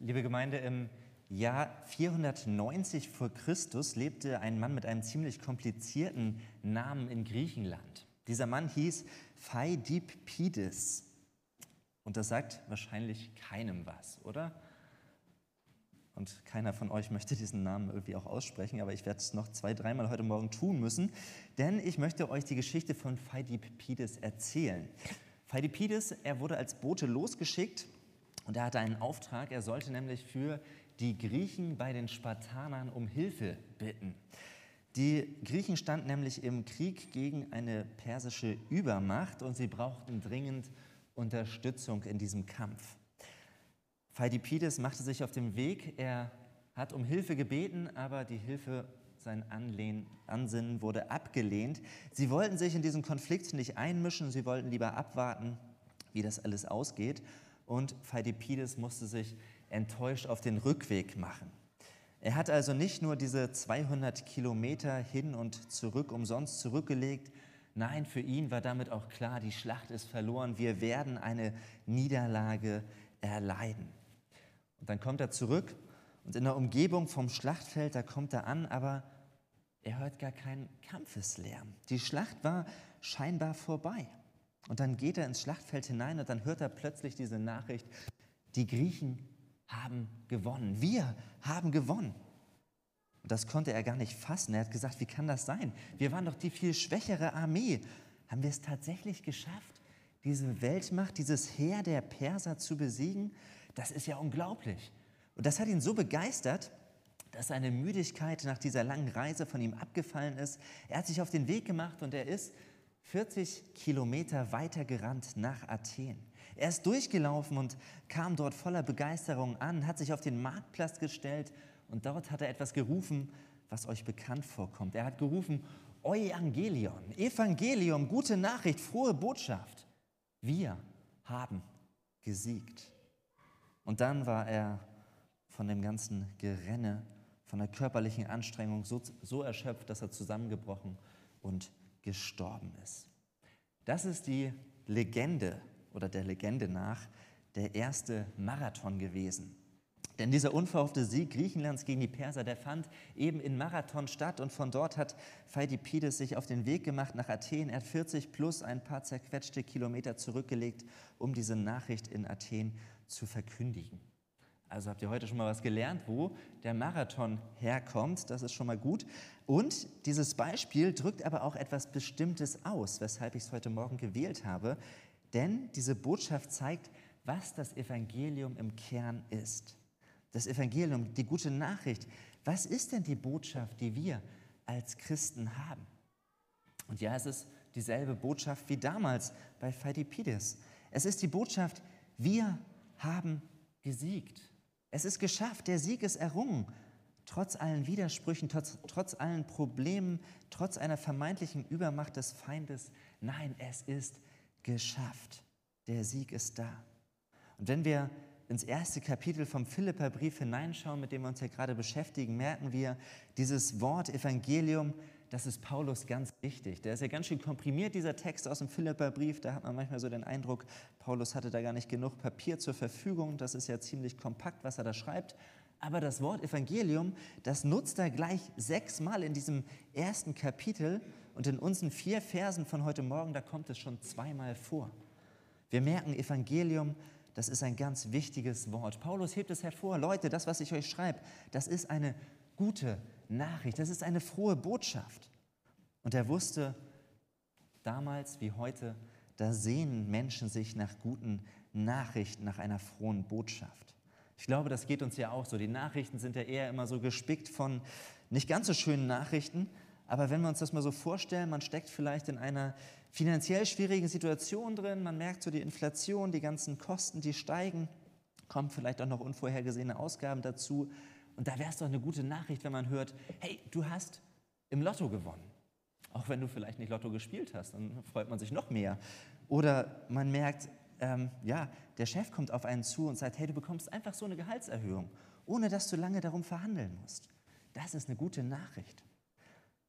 Liebe Gemeinde, im Jahr 490 vor Christus lebte ein Mann mit einem ziemlich komplizierten Namen in Griechenland. Dieser Mann hieß Phaidippides. Und das sagt wahrscheinlich keinem was, oder? Und keiner von euch möchte diesen Namen irgendwie auch aussprechen, aber ich werde es noch zwei, dreimal heute Morgen tun müssen, denn ich möchte euch die Geschichte von Phaidippides erzählen. Phaidippides, er wurde als Bote losgeschickt und er hatte einen Auftrag, er sollte nämlich für die Griechen bei den Spartanern um Hilfe bitten. Die Griechen standen nämlich im Krieg gegen eine persische Übermacht und sie brauchten dringend Unterstützung in diesem Kampf. Pheidipides machte sich auf den Weg, er hat um Hilfe gebeten, aber die Hilfe, sein Anlehn, Ansinnen wurde abgelehnt. Sie wollten sich in diesen Konflikt nicht einmischen, sie wollten lieber abwarten, wie das alles ausgeht. Und Pheidipides musste sich enttäuscht auf den Rückweg machen. Er hat also nicht nur diese 200 Kilometer hin und zurück umsonst zurückgelegt, nein, für ihn war damit auch klar, die Schlacht ist verloren, wir werden eine Niederlage erleiden. Und dann kommt er zurück und in der Umgebung vom Schlachtfeld, da kommt er an, aber er hört gar keinen Kampfeslärm. Die Schlacht war scheinbar vorbei. Und dann geht er ins Schlachtfeld hinein und dann hört er plötzlich diese Nachricht, die Griechen haben gewonnen. Wir haben gewonnen. Und das konnte er gar nicht fassen. Er hat gesagt, wie kann das sein? Wir waren doch die viel schwächere Armee. Haben wir es tatsächlich geschafft, diese Weltmacht, dieses Heer der Perser zu besiegen? Das ist ja unglaublich. Und das hat ihn so begeistert, dass seine Müdigkeit nach dieser langen Reise von ihm abgefallen ist. Er hat sich auf den Weg gemacht und er ist 40 Kilometer weiter gerannt nach Athen. Er ist durchgelaufen und kam dort voller Begeisterung an, hat sich auf den Marktplatz gestellt und dort hat er etwas gerufen, was euch bekannt vorkommt. Er hat gerufen, Evangelion, Evangelium, gute Nachricht, frohe Botschaft. Wir haben gesiegt. Und dann war er von dem ganzen Gerenne, von der körperlichen Anstrengung so, so erschöpft, dass er zusammengebrochen und gestorben ist. Das ist die Legende oder der Legende nach der erste Marathon gewesen. Denn dieser unverhoffte Sieg Griechenlands gegen die Perser, der fand eben in Marathon statt und von dort hat Pheidipides sich auf den Weg gemacht nach Athen. Er hat 40 plus ein paar zerquetschte Kilometer zurückgelegt, um diese Nachricht in Athen zu verkündigen. Also habt ihr heute schon mal was gelernt, wo der Marathon herkommt. Das ist schon mal gut. Und dieses Beispiel drückt aber auch etwas Bestimmtes aus, weshalb ich es heute Morgen gewählt habe. Denn diese Botschaft zeigt, was das Evangelium im Kern ist. Das Evangelium, die gute Nachricht. Was ist denn die Botschaft, die wir als Christen haben? Und ja, es ist dieselbe Botschaft wie damals bei Phidippides. Es ist die Botschaft, wir haben gesiegt. Es ist geschafft, der Sieg ist errungen. Trotz allen Widersprüchen, trotz, trotz allen Problemen, trotz einer vermeintlichen Übermacht des Feindes. Nein, es ist geschafft. Der Sieg ist da. Und wenn wir ins erste Kapitel vom Philipperbrief hineinschauen, mit dem wir uns ja gerade beschäftigen, merken wir, dieses Wort Evangelium, das ist Paulus ganz wichtig. Der ist ja ganz schön komprimiert, dieser Text aus dem Philipperbrief. Da hat man manchmal so den Eindruck, Paulus hatte da gar nicht genug Papier zur Verfügung. Das ist ja ziemlich kompakt, was er da schreibt. Aber das Wort Evangelium, das nutzt er gleich sechsmal in diesem ersten Kapitel und in unseren vier Versen von heute Morgen, da kommt es schon zweimal vor. Wir merken, Evangelium, das ist ein ganz wichtiges Wort. Paulus hebt es hervor. Leute, das, was ich euch schreibe, das ist eine gute Nachricht, das ist eine frohe Botschaft. Und er wusste damals wie heute, da sehnen Menschen sich nach guten Nachrichten, nach einer frohen Botschaft. Ich glaube, das geht uns ja auch so. Die Nachrichten sind ja eher immer so gespickt von nicht ganz so schönen Nachrichten, aber wenn wir uns das mal so vorstellen, man steckt vielleicht in einer finanziell schwierigen Situation drin, man merkt so die Inflation, die ganzen Kosten, die steigen, kommen vielleicht auch noch unvorhergesehene Ausgaben dazu. Und da wäre es doch eine gute Nachricht, wenn man hört, hey, du hast im Lotto gewonnen. Auch wenn du vielleicht nicht Lotto gespielt hast, dann freut man sich noch mehr. Oder man merkt, ähm, ja, der Chef kommt auf einen zu und sagt, hey, du bekommst einfach so eine Gehaltserhöhung, ohne dass du lange darum verhandeln musst. Das ist eine gute Nachricht.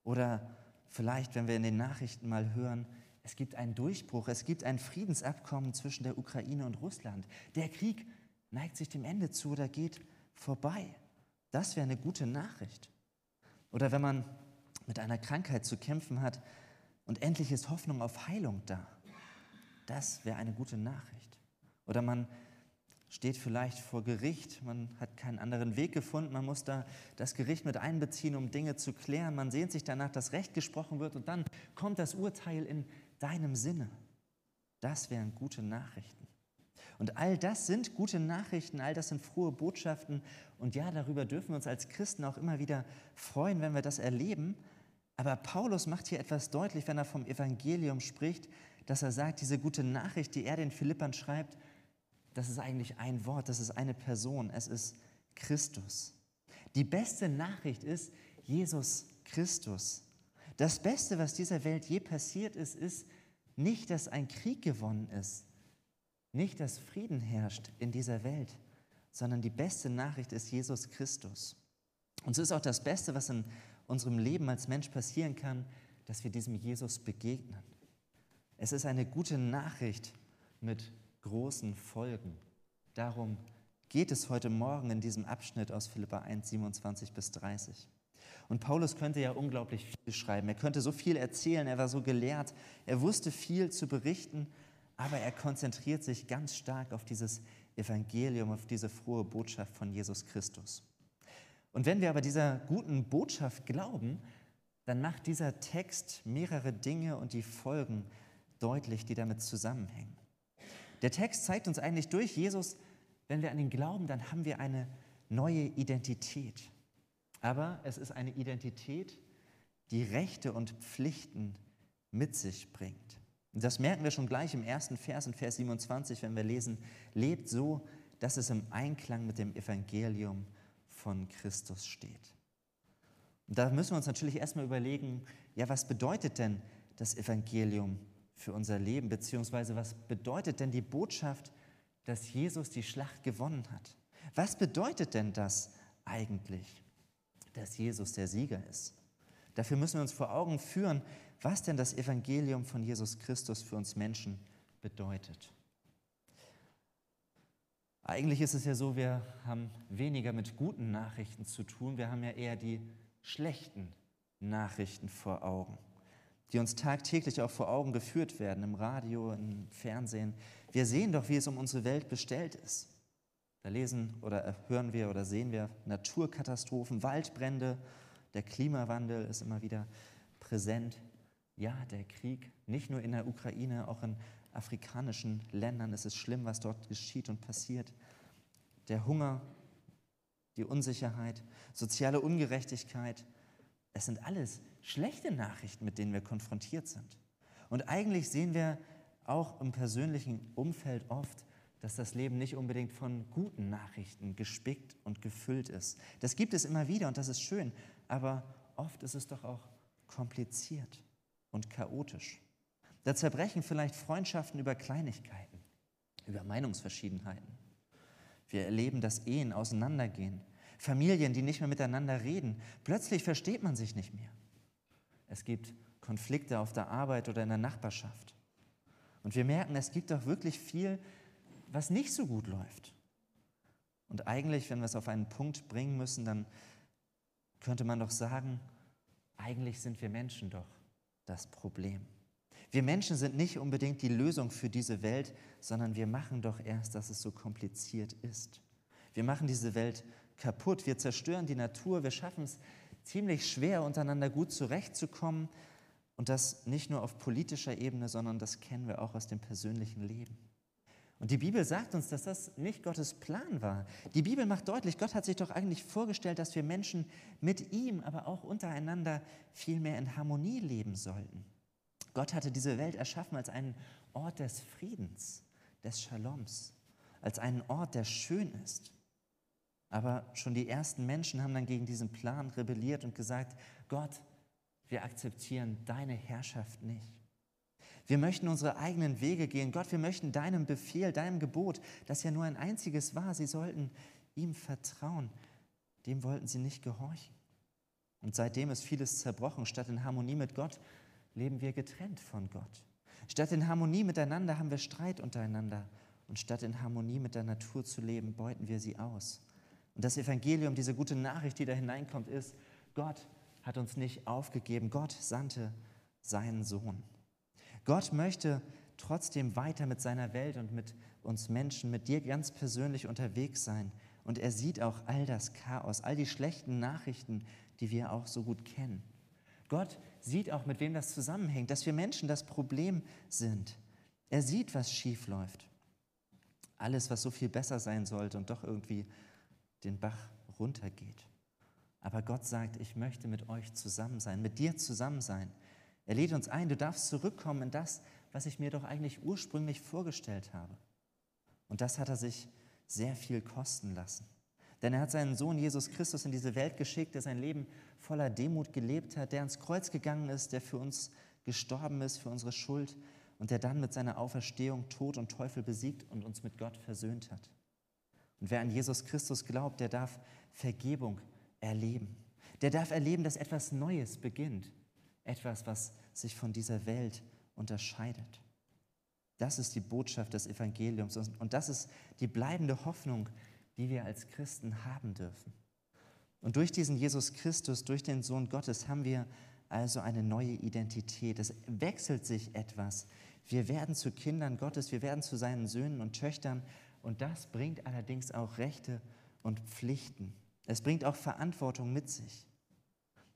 Oder vielleicht, wenn wir in den Nachrichten mal hören, es gibt einen Durchbruch, es gibt ein Friedensabkommen zwischen der Ukraine und Russland. Der Krieg neigt sich dem Ende zu oder geht vorbei. Das wäre eine gute Nachricht. Oder wenn man mit einer Krankheit zu kämpfen hat und endlich ist Hoffnung auf Heilung da. Das wäre eine gute Nachricht. Oder man steht vielleicht vor Gericht, man hat keinen anderen Weg gefunden, man muss da das Gericht mit einbeziehen, um Dinge zu klären, man sehnt sich danach, dass Recht gesprochen wird und dann kommt das Urteil in deinem Sinne. Das wären gute Nachrichten. Und all das sind gute Nachrichten, all das sind frohe Botschaften. Und ja, darüber dürfen wir uns als Christen auch immer wieder freuen, wenn wir das erleben. Aber Paulus macht hier etwas deutlich, wenn er vom Evangelium spricht, dass er sagt, diese gute Nachricht, die er den Philippern schreibt, das ist eigentlich ein Wort, das ist eine Person, es ist Christus. Die beste Nachricht ist Jesus Christus. Das Beste, was dieser Welt je passiert ist, ist nicht, dass ein Krieg gewonnen ist, nicht, dass Frieden herrscht in dieser Welt, sondern die beste Nachricht ist Jesus Christus. Und so ist auch das Beste, was in unserem Leben als Mensch passieren kann, dass wir diesem Jesus begegnen. Es ist eine gute Nachricht mit großen Folgen. Darum geht es heute Morgen in diesem Abschnitt aus Philippa 1, 27 bis 30. Und Paulus könnte ja unglaublich viel schreiben. Er könnte so viel erzählen. Er war so gelehrt. Er wusste viel zu berichten aber er konzentriert sich ganz stark auf dieses Evangelium, auf diese frohe Botschaft von Jesus Christus. Und wenn wir aber dieser guten Botschaft glauben, dann macht dieser Text mehrere Dinge und die Folgen deutlich, die damit zusammenhängen. Der Text zeigt uns eigentlich durch Jesus, wenn wir an ihn glauben, dann haben wir eine neue Identität. Aber es ist eine Identität, die Rechte und Pflichten mit sich bringt. Das merken wir schon gleich im ersten Vers, in Vers 27, wenn wir lesen, lebt so, dass es im Einklang mit dem Evangelium von Christus steht. Und da müssen wir uns natürlich erstmal überlegen, ja, was bedeutet denn das Evangelium für unser Leben, beziehungsweise was bedeutet denn die Botschaft, dass Jesus die Schlacht gewonnen hat? Was bedeutet denn das eigentlich, dass Jesus der Sieger ist? Dafür müssen wir uns vor Augen führen, was denn das Evangelium von Jesus Christus für uns Menschen bedeutet. Eigentlich ist es ja so, wir haben weniger mit guten Nachrichten zu tun, wir haben ja eher die schlechten Nachrichten vor Augen, die uns tagtäglich auch vor Augen geführt werden, im Radio, im Fernsehen. Wir sehen doch, wie es um unsere Welt bestellt ist. Da lesen oder hören wir oder sehen wir Naturkatastrophen, Waldbrände, der Klimawandel ist immer wieder präsent. Ja, der Krieg, nicht nur in der Ukraine, auch in afrikanischen Ländern ist es schlimm, was dort geschieht und passiert. Der Hunger, die Unsicherheit, soziale Ungerechtigkeit, es sind alles schlechte Nachrichten, mit denen wir konfrontiert sind. Und eigentlich sehen wir auch im persönlichen Umfeld oft, dass das Leben nicht unbedingt von guten Nachrichten gespickt und gefüllt ist. Das gibt es immer wieder und das ist schön, aber oft ist es doch auch kompliziert und chaotisch. Da zerbrechen vielleicht Freundschaften über Kleinigkeiten, über Meinungsverschiedenheiten. Wir erleben, dass Ehen auseinandergehen, Familien, die nicht mehr miteinander reden. Plötzlich versteht man sich nicht mehr. Es gibt Konflikte auf der Arbeit oder in der Nachbarschaft. Und wir merken, es gibt doch wirklich viel, was nicht so gut läuft. Und eigentlich, wenn wir es auf einen Punkt bringen müssen, dann könnte man doch sagen, eigentlich sind wir Menschen doch das Problem. Wir Menschen sind nicht unbedingt die Lösung für diese Welt, sondern wir machen doch erst, dass es so kompliziert ist. Wir machen diese Welt kaputt, wir zerstören die Natur, wir schaffen es ziemlich schwer, untereinander gut zurechtzukommen. Und das nicht nur auf politischer Ebene, sondern das kennen wir auch aus dem persönlichen Leben. Und die Bibel sagt uns, dass das nicht Gottes Plan war. Die Bibel macht deutlich, Gott hat sich doch eigentlich vorgestellt, dass wir Menschen mit ihm, aber auch untereinander viel mehr in Harmonie leben sollten. Gott hatte diese Welt erschaffen als einen Ort des Friedens, des Shaloms, als einen Ort, der schön ist. Aber schon die ersten Menschen haben dann gegen diesen Plan rebelliert und gesagt, Gott, wir akzeptieren deine Herrschaft nicht. Wir möchten unsere eigenen Wege gehen. Gott, wir möchten deinem Befehl, deinem Gebot, das ja nur ein einziges war, sie sollten ihm vertrauen. Dem wollten sie nicht gehorchen. Und seitdem ist vieles zerbrochen. Statt in Harmonie mit Gott leben wir getrennt von Gott. Statt in Harmonie miteinander haben wir Streit untereinander Und statt in Harmonie mit der Natur zu leben, beuten wir sie aus. Und das Evangelium, diese gute Nachricht, die da hineinkommt, ist, Gott hat uns nicht aufgegeben. Gott sandte seinen Sohn. Gott möchte trotzdem weiter mit seiner Welt und mit uns Menschen, mit dir ganz persönlich unterwegs sein. Und er sieht auch all das Chaos, all die schlechten Nachrichten, die wir auch so gut kennen. Gott sieht auch, mit wem das zusammenhängt, dass wir Menschen das Problem sind. Er sieht, was schief läuft. Alles, was so viel besser sein sollte und doch irgendwie den Bach runtergeht. Aber Gott sagt, ich möchte mit euch zusammen sein, mit dir zusammen sein. Er lädt uns ein, du darfst zurückkommen in das, was ich mir doch eigentlich ursprünglich vorgestellt habe. Und das hat er sich sehr viel kosten lassen. Denn er hat seinen Sohn Jesus Christus in diese Welt geschickt, der sein Leben voller Demut gelebt hat, der ans Kreuz gegangen ist, der für uns gestorben ist, für unsere Schuld und der dann mit seiner Auferstehung Tod und Teufel besiegt und uns mit Gott versöhnt hat. Und wer an Jesus Christus glaubt, der darf Vergebung erleben. Der darf erleben, dass etwas Neues beginnt. Etwas, was sich von dieser Welt unterscheidet. Das ist die Botschaft des Evangeliums und das ist die bleibende Hoffnung, die wir als Christen haben dürfen. Und durch diesen Jesus Christus, durch den Sohn Gottes, haben wir also eine neue Identität. Es wechselt sich etwas. Wir werden zu Kindern Gottes, wir werden zu seinen Söhnen und Töchtern und das bringt allerdings auch Rechte und Pflichten. Es bringt auch Verantwortung mit sich.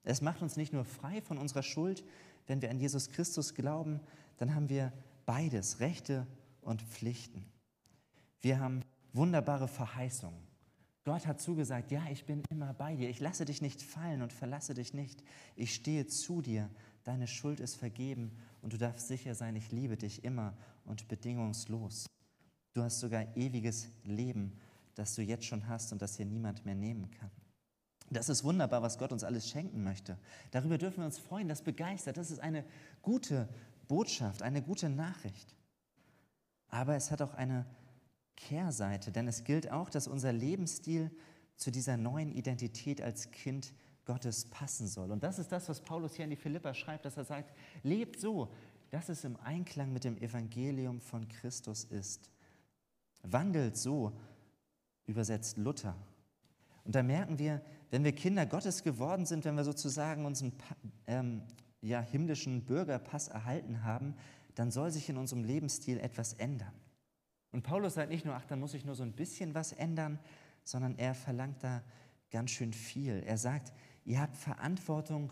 Es macht uns nicht nur frei von unserer Schuld, wenn wir an Jesus Christus glauben, dann haben wir beides, Rechte und Pflichten. Wir haben wunderbare Verheißungen. Gott hat zugesagt, ja, ich bin immer bei dir. Ich lasse dich nicht fallen und verlasse dich nicht. Ich stehe zu dir. Deine Schuld ist vergeben und du darfst sicher sein, ich liebe dich immer und bedingungslos. Du hast sogar ewiges Leben, das du jetzt schon hast und das hier niemand mehr nehmen kann. Das ist wunderbar, was Gott uns alles schenken möchte. Darüber dürfen wir uns freuen, das begeistert. Das ist eine gute Botschaft, eine gute Nachricht. Aber es hat auch eine Kehrseite, denn es gilt auch, dass unser Lebensstil zu dieser neuen Identität als Kind Gottes passen soll. Und das ist das, was Paulus hier in die Philippa schreibt, dass er sagt, lebt so, dass es im Einklang mit dem Evangelium von Christus ist. Wandelt so, übersetzt Luther. Und da merken wir, wenn wir Kinder Gottes geworden sind, wenn wir sozusagen unseren ähm, ja, himmlischen Bürgerpass erhalten haben, dann soll sich in unserem Lebensstil etwas ändern. Und Paulus sagt nicht nur, ach, dann muss ich nur so ein bisschen was ändern, sondern er verlangt da ganz schön viel. Er sagt, ihr habt Verantwortung,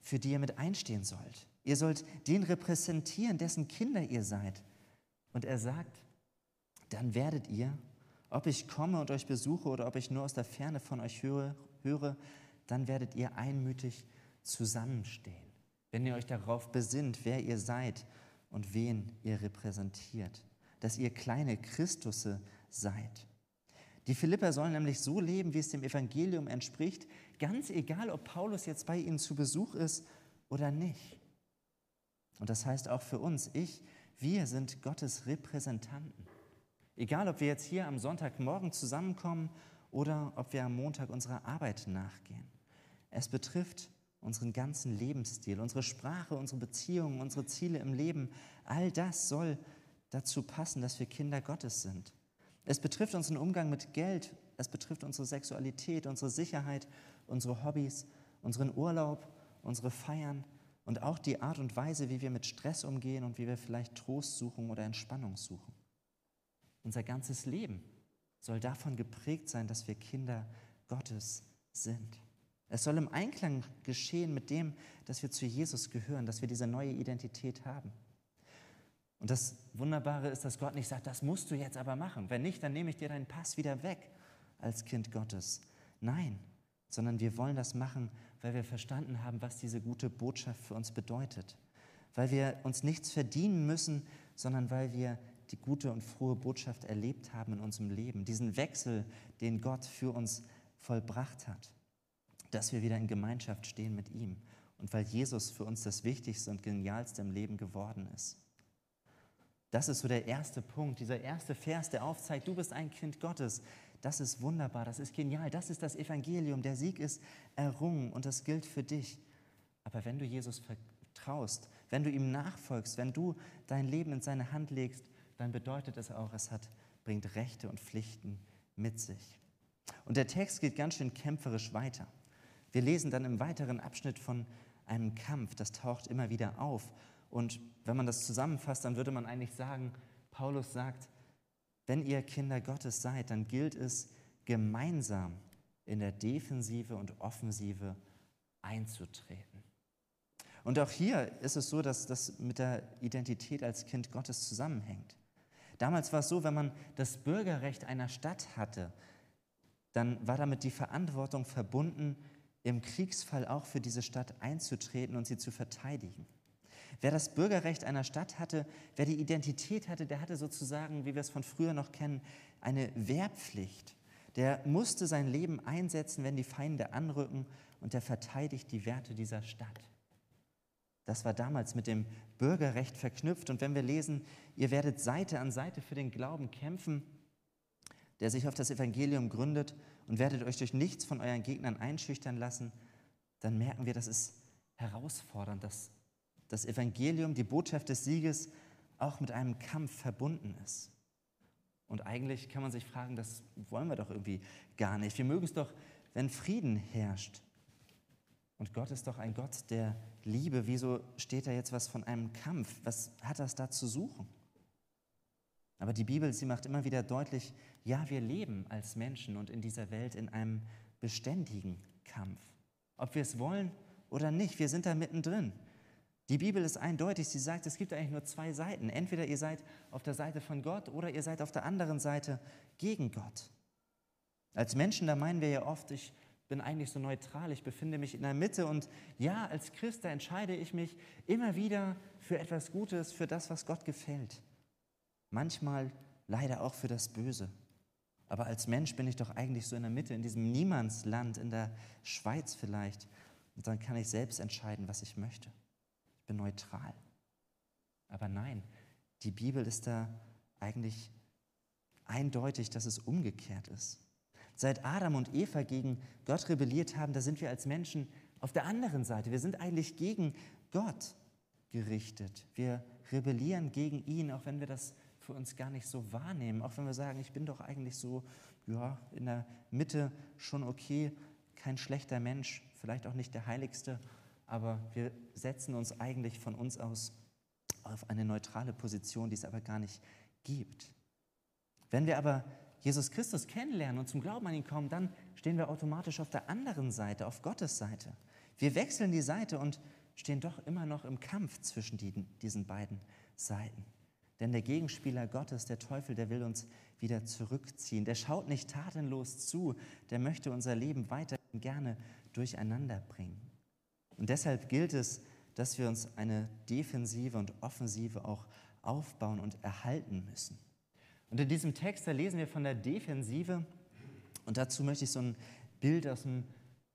für die ihr mit einstehen sollt. Ihr sollt den repräsentieren, dessen Kinder ihr seid. Und er sagt, dann werdet ihr, ob ich komme und euch besuche oder ob ich nur aus der Ferne von euch höre, höre dann werdet ihr einmütig zusammenstehen, wenn ihr euch darauf besinnt, wer ihr seid und wen ihr repräsentiert dass ihr kleine Christusse seid. Die Philipper sollen nämlich so leben, wie es dem Evangelium entspricht, ganz egal, ob Paulus jetzt bei ihnen zu Besuch ist oder nicht. Und das heißt auch für uns, ich, wir sind Gottes Repräsentanten. Egal, ob wir jetzt hier am Sonntagmorgen zusammenkommen oder ob wir am Montag unserer Arbeit nachgehen. Es betrifft unseren ganzen Lebensstil, unsere Sprache, unsere Beziehungen, unsere Ziele im Leben. All das soll dazu passen, dass wir Kinder Gottes sind. Es betrifft unseren Umgang mit Geld, es betrifft unsere Sexualität, unsere Sicherheit, unsere Hobbys, unseren Urlaub, unsere Feiern und auch die Art und Weise, wie wir mit Stress umgehen und wie wir vielleicht Trost suchen oder Entspannung suchen. Unser ganzes Leben soll davon geprägt sein, dass wir Kinder Gottes sind. Es soll im Einklang geschehen mit dem, dass wir zu Jesus gehören, dass wir diese neue Identität haben. Und das Wunderbare ist, dass Gott nicht sagt, das musst du jetzt aber machen. Wenn nicht, dann nehme ich dir deinen Pass wieder weg als Kind Gottes. Nein, sondern wir wollen das machen, weil wir verstanden haben, was diese gute Botschaft für uns bedeutet. Weil wir uns nichts verdienen müssen, sondern weil wir die gute und frohe Botschaft erlebt haben in unserem Leben. Diesen Wechsel, den Gott für uns vollbracht hat. Dass wir wieder in Gemeinschaft stehen mit ihm. Und weil Jesus für uns das Wichtigste und Genialste im Leben geworden ist. Das ist so der erste Punkt, dieser erste Vers, der aufzeigt, du bist ein Kind Gottes. Das ist wunderbar, das ist genial, das ist das Evangelium. Der Sieg ist errungen und das gilt für dich. Aber wenn du Jesus vertraust, wenn du ihm nachfolgst, wenn du dein Leben in seine Hand legst, dann bedeutet es auch, es hat, bringt Rechte und Pflichten mit sich. Und der Text geht ganz schön kämpferisch weiter. Wir lesen dann im weiteren Abschnitt von einem Kampf, das taucht immer wieder auf. Und wenn man das zusammenfasst, dann würde man eigentlich sagen, Paulus sagt, wenn ihr Kinder Gottes seid, dann gilt es, gemeinsam in der Defensive und Offensive einzutreten. Und auch hier ist es so, dass das mit der Identität als Kind Gottes zusammenhängt. Damals war es so, wenn man das Bürgerrecht einer Stadt hatte, dann war damit die Verantwortung verbunden, im Kriegsfall auch für diese Stadt einzutreten und sie zu verteidigen. Wer das Bürgerrecht einer Stadt hatte, wer die Identität hatte, der hatte sozusagen, wie wir es von früher noch kennen, eine Wehrpflicht. Der musste sein Leben einsetzen, wenn die Feinde anrücken und der verteidigt die Werte dieser Stadt. Das war damals mit dem Bürgerrecht verknüpft. Und wenn wir lesen, ihr werdet Seite an Seite für den Glauben kämpfen, der sich auf das Evangelium gründet und werdet euch durch nichts von euren Gegnern einschüchtern lassen, dann merken wir, das ist herausfordernd, dass das Evangelium, die Botschaft des Sieges, auch mit einem Kampf verbunden ist. Und eigentlich kann man sich fragen, das wollen wir doch irgendwie gar nicht. Wir mögen es doch, wenn Frieden herrscht. Und Gott ist doch ein Gott der Liebe. Wieso steht da jetzt was von einem Kampf? Was hat das da zu suchen? Aber die Bibel, sie macht immer wieder deutlich, ja, wir leben als Menschen und in dieser Welt in einem beständigen Kampf. Ob wir es wollen oder nicht, wir sind da mittendrin. Die Bibel ist eindeutig, sie sagt, es gibt eigentlich nur zwei Seiten. Entweder ihr seid auf der Seite von Gott oder ihr seid auf der anderen Seite gegen Gott. Als Menschen, da meinen wir ja oft, ich bin eigentlich so neutral, ich befinde mich in der Mitte und ja, als Christ, da entscheide ich mich immer wieder für etwas Gutes, für das, was Gott gefällt manchmal leider auch für das Böse. Aber als Mensch bin ich doch eigentlich so in der Mitte, in diesem Niemandsland, in der Schweiz vielleicht. Und dann kann ich selbst entscheiden, was ich möchte. Ich bin neutral. Aber nein, die Bibel ist da eigentlich eindeutig, dass es umgekehrt ist. Seit Adam und Eva gegen Gott rebelliert haben, da sind wir als Menschen auf der anderen Seite. Wir sind eigentlich gegen Gott gerichtet. Wir rebellieren gegen ihn, auch wenn wir das für uns gar nicht so wahrnehmen, auch wenn wir sagen, ich bin doch eigentlich so, ja, in der Mitte schon okay, kein schlechter Mensch, vielleicht auch nicht der Heiligste, aber wir setzen uns eigentlich von uns aus auf eine neutrale Position, die es aber gar nicht gibt. Wenn wir aber Jesus Christus kennenlernen und zum Glauben an ihn kommen, dann stehen wir automatisch auf der anderen Seite, auf Gottes Seite. Wir wechseln die Seite und stehen doch immer noch im Kampf zwischen diesen beiden Seiten. Denn der Gegenspieler Gottes, der Teufel, der will uns wieder zurückziehen. Der schaut nicht tatenlos zu, der möchte unser Leben weiterhin gerne durcheinander bringen. Und deshalb gilt es, dass wir uns eine Defensive und Offensive auch aufbauen und erhalten müssen. Und in diesem Text, da lesen wir von der Defensive und dazu möchte ich so ein Bild aus dem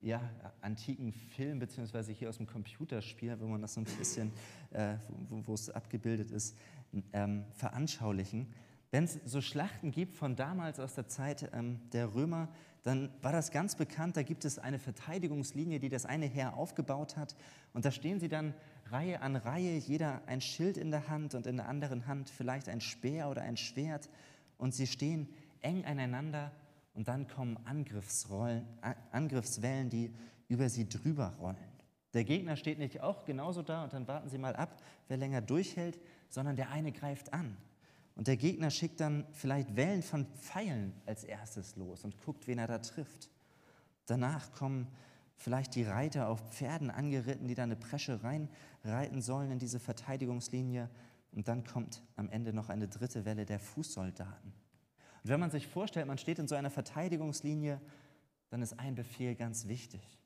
ja, antiken Film, beziehungsweise hier aus dem Computerspiel, wo man das so ein bisschen, äh, wo, wo es abgebildet ist, ähm, veranschaulichen. Wenn es so Schlachten gibt von damals aus der Zeit ähm, der Römer, dann war das ganz bekannt. Da gibt es eine Verteidigungslinie, die das eine Heer aufgebaut hat. Und da stehen sie dann Reihe an Reihe, jeder ein Schild in der Hand und in der anderen Hand vielleicht ein Speer oder ein Schwert. Und sie stehen eng aneinander und dann kommen Angriffswellen, die über sie drüber rollen. Der Gegner steht nicht auch genauso da und dann warten sie mal ab, wer länger durchhält, sondern der eine greift an. Und der Gegner schickt dann vielleicht Wellen von Pfeilen als erstes los und guckt, wen er da trifft. Danach kommen vielleicht die Reiter auf Pferden angeritten, die da eine Presche reinreiten sollen in diese Verteidigungslinie. Und dann kommt am Ende noch eine dritte Welle der Fußsoldaten. Und wenn man sich vorstellt, man steht in so einer Verteidigungslinie, dann ist ein Befehl ganz wichtig.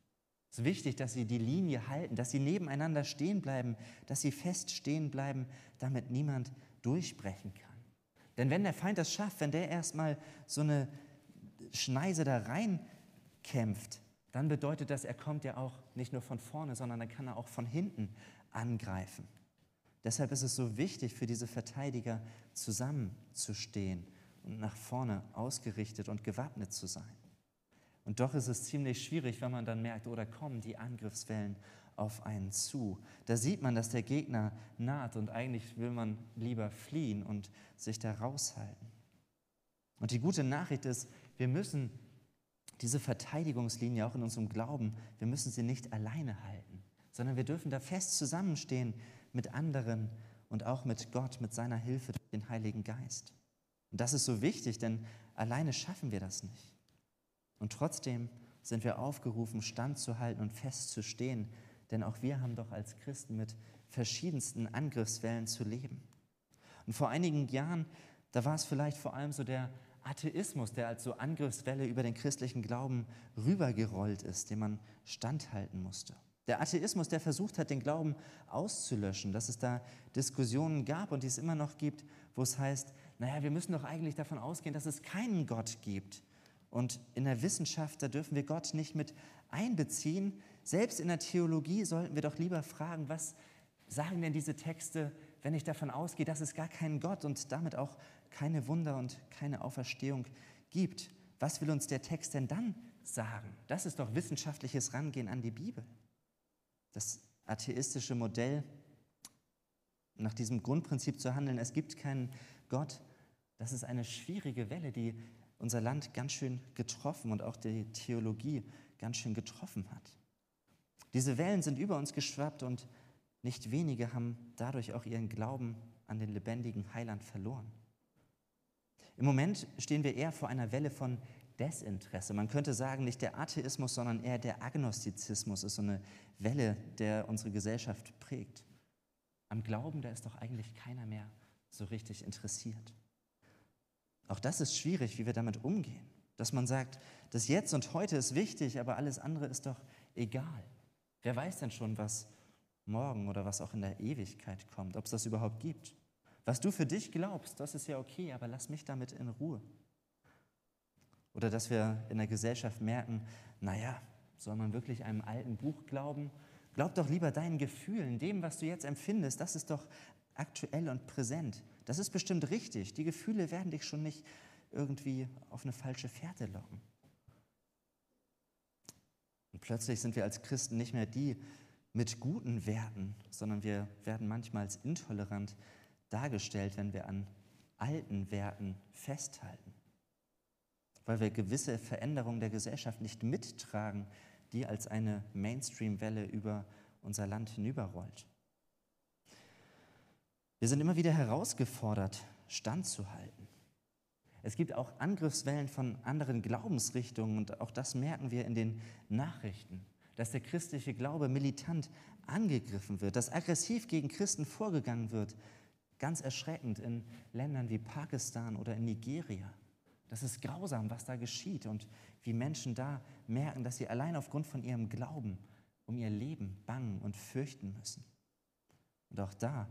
Es ist wichtig, dass sie die Linie halten, dass sie nebeneinander stehen bleiben, dass sie fest stehen bleiben, damit niemand durchbrechen kann. Denn wenn der Feind das schafft, wenn der erstmal so eine Schneise da reinkämpft, dann bedeutet das, er kommt ja auch nicht nur von vorne, sondern dann kann er auch von hinten angreifen. Deshalb ist es so wichtig für diese Verteidiger zusammenzustehen und nach vorne ausgerichtet und gewappnet zu sein. Und doch ist es ziemlich schwierig, wenn man dann merkt, oder kommen die Angriffswellen auf einen zu. Da sieht man, dass der Gegner naht und eigentlich will man lieber fliehen und sich da raushalten. Und die gute Nachricht ist, wir müssen diese Verteidigungslinie auch in unserem Glauben, wir müssen sie nicht alleine halten, sondern wir dürfen da fest zusammenstehen mit anderen und auch mit Gott, mit seiner Hilfe, durch den Heiligen Geist. Und das ist so wichtig, denn alleine schaffen wir das nicht. Und trotzdem sind wir aufgerufen, standzuhalten und festzustehen, denn auch wir haben doch als Christen mit verschiedensten Angriffswellen zu leben. Und vor einigen Jahren, da war es vielleicht vor allem so der Atheismus, der als so Angriffswelle über den christlichen Glauben rübergerollt ist, dem man standhalten musste. Der Atheismus, der versucht hat, den Glauben auszulöschen, dass es da Diskussionen gab und die es immer noch gibt, wo es heißt, naja, wir müssen doch eigentlich davon ausgehen, dass es keinen Gott gibt. Und in der Wissenschaft, da dürfen wir Gott nicht mit einbeziehen. Selbst in der Theologie sollten wir doch lieber fragen, was sagen denn diese Texte, wenn ich davon ausgehe, dass es gar keinen Gott und damit auch keine Wunder und keine Auferstehung gibt. Was will uns der Text denn dann sagen? Das ist doch wissenschaftliches Rangehen an die Bibel. Das atheistische Modell, nach diesem Grundprinzip zu handeln, es gibt keinen Gott, das ist eine schwierige Welle, die unser Land ganz schön getroffen und auch die Theologie ganz schön getroffen hat. Diese Wellen sind über uns geschwappt und nicht wenige haben dadurch auch ihren Glauben an den lebendigen Heiland verloren. Im Moment stehen wir eher vor einer Welle von Desinteresse. Man könnte sagen, nicht der Atheismus, sondern eher der Agnostizismus ist so eine Welle, der unsere Gesellschaft prägt. Am Glauben, da ist doch eigentlich keiner mehr so richtig interessiert. Auch das ist schwierig, wie wir damit umgehen. Dass man sagt, das Jetzt und Heute ist wichtig, aber alles andere ist doch egal. Wer weiß denn schon, was morgen oder was auch in der Ewigkeit kommt, ob es das überhaupt gibt? Was du für dich glaubst, das ist ja okay, aber lass mich damit in Ruhe. Oder dass wir in der Gesellschaft merken, naja, soll man wirklich einem alten Buch glauben? Glaub doch lieber deinen Gefühlen, dem, was du jetzt empfindest, das ist doch aktuell und präsent. Das ist bestimmt richtig. Die Gefühle werden dich schon nicht irgendwie auf eine falsche Fährte locken. Und plötzlich sind wir als Christen nicht mehr die mit guten Werten, sondern wir werden manchmal als intolerant dargestellt, wenn wir an alten Werten festhalten, weil wir gewisse Veränderungen der Gesellschaft nicht mittragen, die als eine Mainstream-Welle über unser Land hinüberrollt. Wir sind immer wieder herausgefordert, standzuhalten. Es gibt auch Angriffswellen von anderen Glaubensrichtungen und auch das merken wir in den Nachrichten, dass der christliche Glaube militant angegriffen wird, dass aggressiv gegen Christen vorgegangen wird, Ganz erschreckend in Ländern wie Pakistan oder in Nigeria. Das ist grausam, was da geschieht und wie Menschen da merken, dass sie allein aufgrund von ihrem Glauben um ihr Leben bangen und fürchten müssen. Und auch da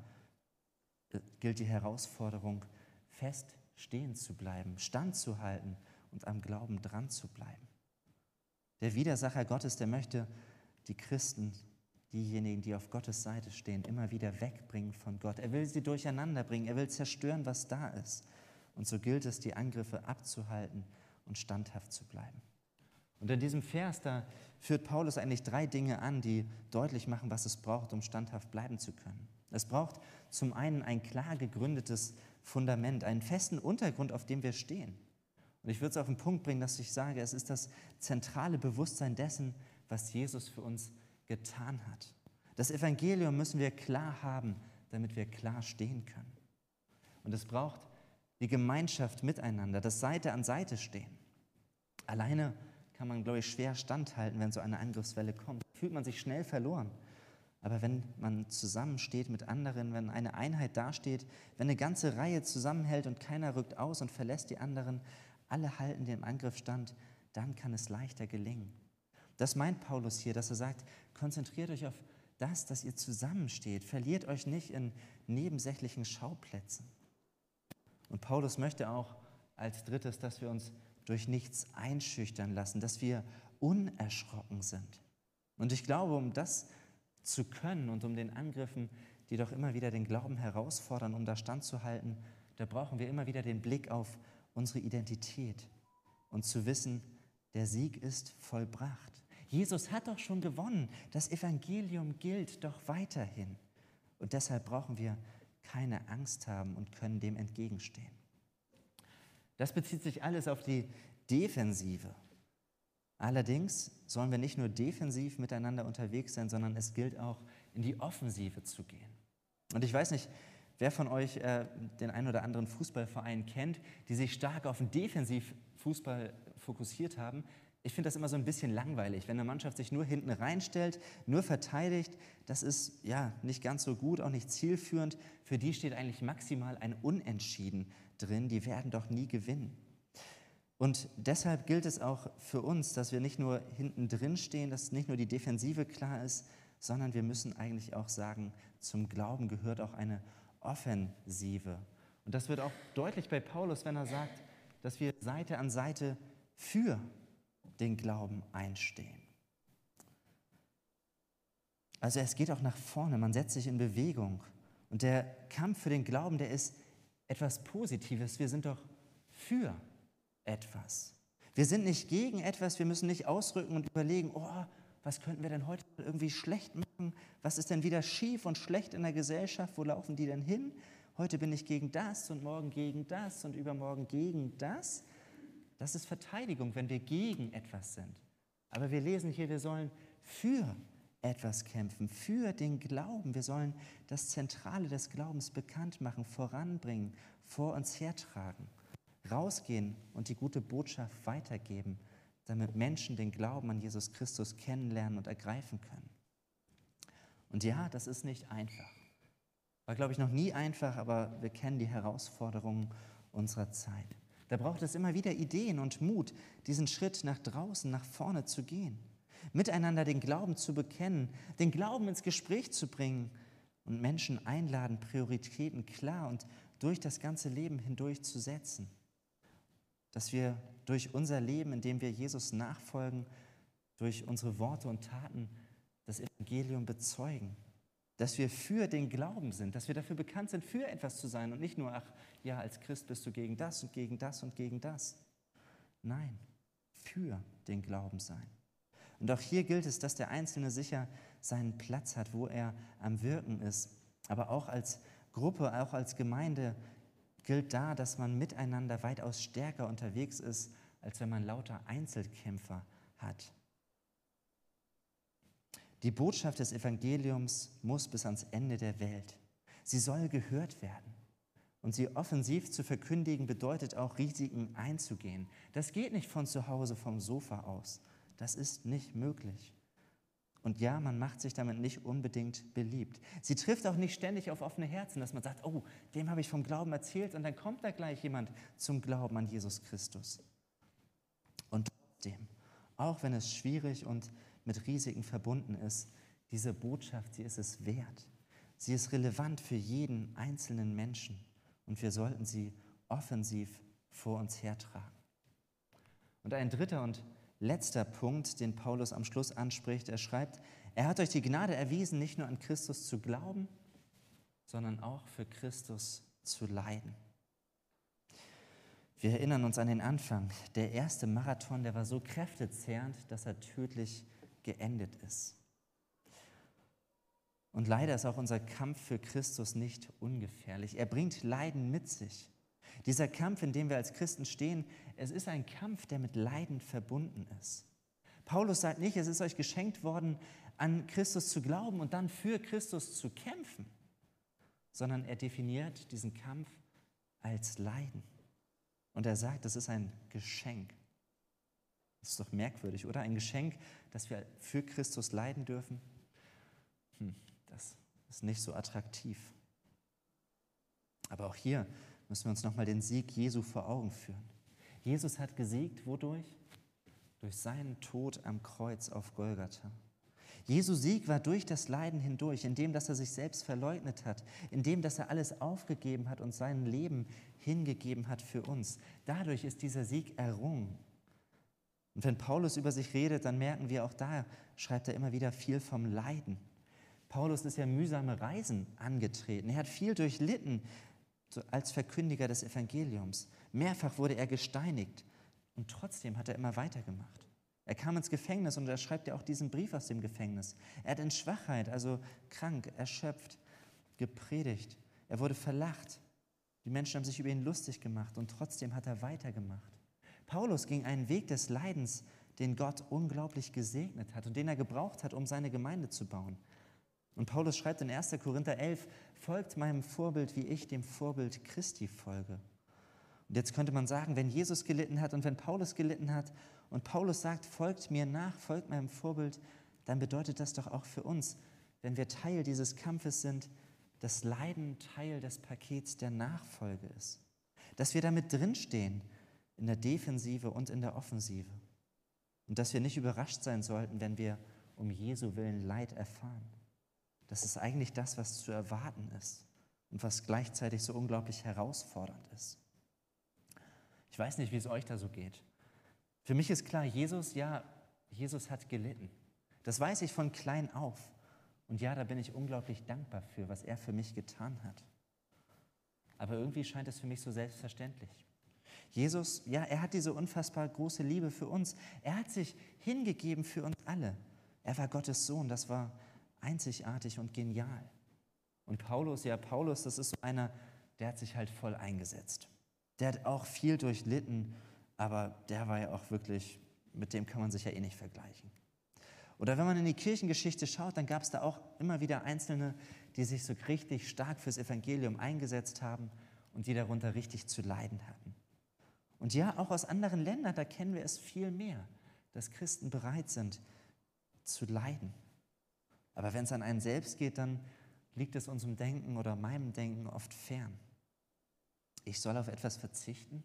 äh, gilt die Herausforderung, fest stehen zu bleiben, standzuhalten und am Glauben dran zu bleiben. Der Widersacher Gottes, der möchte die Christen diejenigen, die auf Gottes Seite stehen, immer wieder wegbringen von Gott. Er will sie durcheinander bringen, er will zerstören, was da ist. Und so gilt es, die Angriffe abzuhalten und standhaft zu bleiben. Und in diesem Vers, da führt Paulus eigentlich drei Dinge an, die deutlich machen, was es braucht, um standhaft bleiben zu können. Es braucht zum einen ein klar gegründetes Fundament, einen festen Untergrund, auf dem wir stehen. Und ich würde es auf den Punkt bringen, dass ich sage, es ist das zentrale Bewusstsein dessen, was Jesus für uns getan hat. Das Evangelium müssen wir klar haben, damit wir klar stehen können. Und es braucht die Gemeinschaft miteinander, das Seite an Seite stehen. Alleine kann man, glaube ich, schwer standhalten, wenn so eine Angriffswelle kommt. Fühlt man sich schnell verloren. Aber wenn man zusammensteht mit anderen, wenn eine Einheit dasteht, wenn eine ganze Reihe zusammenhält und keiner rückt aus und verlässt die anderen, alle halten dem Angriff stand, dann kann es leichter gelingen. Das meint Paulus hier, dass er sagt, konzentriert euch auf das, dass ihr zusammensteht. Verliert euch nicht in nebensächlichen Schauplätzen. Und Paulus möchte auch als drittes, dass wir uns durch nichts einschüchtern lassen, dass wir unerschrocken sind. Und ich glaube, um das zu können und um den Angriffen, die doch immer wieder den Glauben herausfordern, um da standzuhalten, da brauchen wir immer wieder den Blick auf unsere Identität und zu wissen, der Sieg ist vollbracht. Jesus hat doch schon gewonnen. Das Evangelium gilt doch weiterhin. Und deshalb brauchen wir keine Angst haben und können dem entgegenstehen. Das bezieht sich alles auf die Defensive. Allerdings sollen wir nicht nur defensiv miteinander unterwegs sein, sondern es gilt auch, in die Offensive zu gehen. Und ich weiß nicht, wer von euch äh, den einen oder anderen Fußballverein kennt, die sich stark auf den Defensivfußball fokussiert haben. Ich finde das immer so ein bisschen langweilig, wenn eine Mannschaft sich nur hinten reinstellt, nur verteidigt. Das ist ja nicht ganz so gut, auch nicht zielführend. Für die steht eigentlich maximal ein Unentschieden drin. Die werden doch nie gewinnen. Und deshalb gilt es auch für uns, dass wir nicht nur hinten drin stehen, dass nicht nur die Defensive klar ist, sondern wir müssen eigentlich auch sagen, zum Glauben gehört auch eine Offensive. Und das wird auch deutlich bei Paulus, wenn er sagt, dass wir Seite an Seite für den Glauben einstehen. Also es geht auch nach vorne, man setzt sich in Bewegung. Und der Kampf für den Glauben, der ist etwas Positives. Wir sind doch für etwas. Wir sind nicht gegen etwas, wir müssen nicht ausrücken und überlegen, oh, was könnten wir denn heute irgendwie schlecht machen? Was ist denn wieder schief und schlecht in der Gesellschaft? Wo laufen die denn hin? Heute bin ich gegen das und morgen gegen das und übermorgen gegen das. Das ist Verteidigung, wenn wir gegen etwas sind. Aber wir lesen hier, wir sollen für etwas kämpfen, für den Glauben. Wir sollen das Zentrale des Glaubens bekannt machen, voranbringen, vor uns hertragen, rausgehen und die gute Botschaft weitergeben damit Menschen den Glauben an Jesus Christus kennenlernen und ergreifen können. Und ja, das ist nicht einfach. War, glaube ich, noch nie einfach, aber wir kennen die Herausforderungen unserer Zeit. Da braucht es immer wieder Ideen und Mut, diesen Schritt nach draußen, nach vorne zu gehen, miteinander den Glauben zu bekennen, den Glauben ins Gespräch zu bringen und Menschen einladen, Prioritäten klar und durch das ganze Leben hindurch zu setzen dass wir durch unser Leben, indem wir Jesus nachfolgen, durch unsere Worte und Taten das Evangelium bezeugen. Dass wir für den Glauben sind, dass wir dafür bekannt sind, für etwas zu sein und nicht nur, ach ja, als Christ bist du gegen das und gegen das und gegen das. Nein, für den Glauben sein. Und auch hier gilt es, dass der Einzelne sicher seinen Platz hat, wo er am Wirken ist, aber auch als Gruppe, auch als Gemeinde gilt da, dass man miteinander weitaus stärker unterwegs ist, als wenn man lauter Einzelkämpfer hat. Die Botschaft des Evangeliums muss bis ans Ende der Welt. Sie soll gehört werden. Und sie offensiv zu verkündigen bedeutet auch Risiken einzugehen. Das geht nicht von zu Hause vom Sofa aus. Das ist nicht möglich. Und ja, man macht sich damit nicht unbedingt beliebt. Sie trifft auch nicht ständig auf offene Herzen, dass man sagt, oh, dem habe ich vom Glauben erzählt und dann kommt da gleich jemand zum Glauben an Jesus Christus. Und trotzdem, auch wenn es schwierig und mit Risiken verbunden ist, diese Botschaft, sie ist es wert. Sie ist relevant für jeden einzelnen Menschen und wir sollten sie offensiv vor uns hertragen. Und ein dritter und letzter Punkt, den Paulus am Schluss anspricht. Er schreibt, er hat euch die Gnade erwiesen, nicht nur an Christus zu glauben, sondern auch für Christus zu leiden. Wir erinnern uns an den Anfang. Der erste Marathon, der war so kräftezehrend, dass er tödlich geendet ist. Und leider ist auch unser Kampf für Christus nicht ungefährlich. Er bringt Leiden mit sich. Dieser Kampf, in dem wir als Christen stehen, es ist ein Kampf, der mit Leiden verbunden ist. Paulus sagt nicht, es ist euch geschenkt worden, an Christus zu glauben und dann für Christus zu kämpfen, sondern er definiert diesen Kampf als Leiden. Und er sagt, das ist ein Geschenk. Das ist doch merkwürdig, oder? Ein Geschenk, dass wir für Christus leiden dürfen. Hm, das ist nicht so attraktiv. Aber auch hier müssen wir uns nochmal den Sieg Jesu vor Augen führen. Jesus hat gesiegt, wodurch? Durch seinen Tod am Kreuz auf Golgatha. Jesu Sieg war durch das Leiden hindurch, indem dass er sich selbst verleugnet hat, indem dass er alles aufgegeben hat und sein Leben hingegeben hat für uns. Dadurch ist dieser Sieg errungen. Und wenn Paulus über sich redet, dann merken wir auch da, schreibt er immer wieder viel vom Leiden. Paulus ist ja mühsame Reisen angetreten. Er hat viel durchlitten als Verkündiger des Evangeliums. Mehrfach wurde er gesteinigt Und trotzdem hat er immer weitergemacht. Er kam ins Gefängnis und er schreibt ja auch diesen Brief aus dem Gefängnis. Er hat in Schwachheit, also krank, erschöpft, gepredigt. Er wurde verlacht. Die Menschen haben sich über ihn lustig gemacht und trotzdem hat er weitergemacht. Paulus ging einen Weg des Leidens, den Gott unglaublich gesegnet hat und den er gebraucht hat, um seine Gemeinde zu bauen. Und Paulus schreibt in 1. Korinther 11, folgt meinem Vorbild, wie ich dem Vorbild Christi folge. Und jetzt könnte man sagen, wenn Jesus gelitten hat und wenn Paulus gelitten hat und Paulus sagt, folgt mir nach, folgt meinem Vorbild, dann bedeutet das doch auch für uns, wenn wir Teil dieses Kampfes sind, dass Leiden Teil des Pakets der Nachfolge ist. Dass wir damit drinstehen, in der Defensive und in der Offensive. Und dass wir nicht überrascht sein sollten, wenn wir um Jesu willen Leid erfahren. Das ist eigentlich das, was zu erwarten ist und was gleichzeitig so unglaublich herausfordernd ist. Ich weiß nicht, wie es euch da so geht. Für mich ist klar, Jesus, ja, Jesus hat gelitten. Das weiß ich von klein auf. Und ja, da bin ich unglaublich dankbar für, was er für mich getan hat. Aber irgendwie scheint es für mich so selbstverständlich. Jesus, ja, er hat diese unfassbar große Liebe für uns. Er hat sich hingegeben für uns alle. Er war Gottes Sohn, das war einzigartig und genial. Und Paulus, ja, Paulus, das ist so einer, der hat sich halt voll eingesetzt. Der hat auch viel durchlitten, aber der war ja auch wirklich, mit dem kann man sich ja eh nicht vergleichen. Oder wenn man in die Kirchengeschichte schaut, dann gab es da auch immer wieder Einzelne, die sich so richtig stark fürs Evangelium eingesetzt haben und die darunter richtig zu leiden hatten. Und ja, auch aus anderen Ländern, da kennen wir es viel mehr, dass Christen bereit sind zu leiden. Aber wenn es an einen selbst geht, dann liegt es unserem Denken oder meinem Denken oft fern. Ich soll auf etwas verzichten,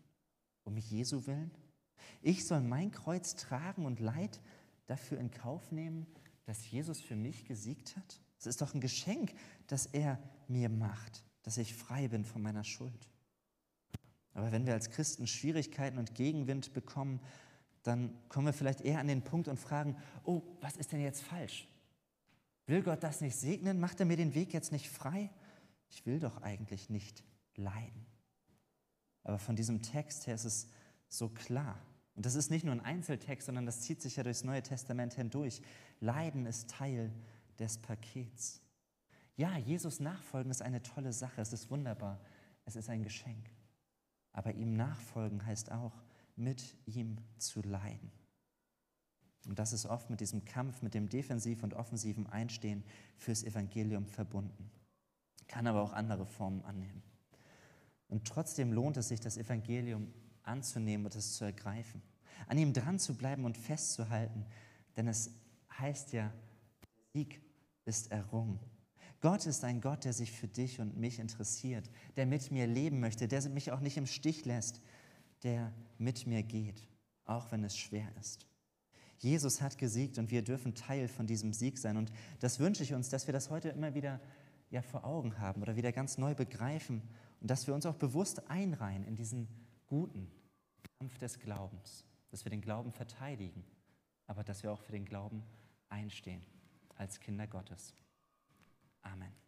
um Jesu willen? Ich soll mein Kreuz tragen und Leid dafür in Kauf nehmen, dass Jesus für mich gesiegt hat? Es ist doch ein Geschenk, das er mir macht, dass ich frei bin von meiner Schuld. Aber wenn wir als Christen Schwierigkeiten und Gegenwind bekommen, dann kommen wir vielleicht eher an den Punkt und fragen, oh, was ist denn jetzt falsch? Will Gott das nicht segnen? Macht er mir den Weg jetzt nicht frei? Ich will doch eigentlich nicht leiden. Aber von diesem Text her ist es so klar. Und das ist nicht nur ein Einzeltext, sondern das zieht sich ja durchs Neue Testament hindurch. Leiden ist Teil des Pakets. Ja, Jesus nachfolgen ist eine tolle Sache, es ist wunderbar, es ist ein Geschenk. Aber ihm nachfolgen heißt auch, mit ihm zu leiden. Und das ist oft mit diesem Kampf, mit dem defensiv und offensiven Einstehen fürs Evangelium verbunden. Kann aber auch andere Formen annehmen. Und trotzdem lohnt es sich, das Evangelium anzunehmen und es zu ergreifen. An ihm dran zu bleiben und festzuhalten, denn es heißt ja, Sieg ist errungen. Gott ist ein Gott, der sich für dich und mich interessiert, der mit mir leben möchte, der mich auch nicht im Stich lässt, der mit mir geht, auch wenn es schwer ist. Jesus hat gesiegt und wir dürfen Teil von diesem Sieg sein. Und das wünsche ich uns, dass wir das heute immer wieder ja, vor Augen haben oder wieder ganz neu begreifen und dass wir uns auch bewusst einreihen in diesen guten Kampf des Glaubens, dass wir den Glauben verteidigen, aber dass wir auch für den Glauben einstehen als Kinder Gottes. Amen.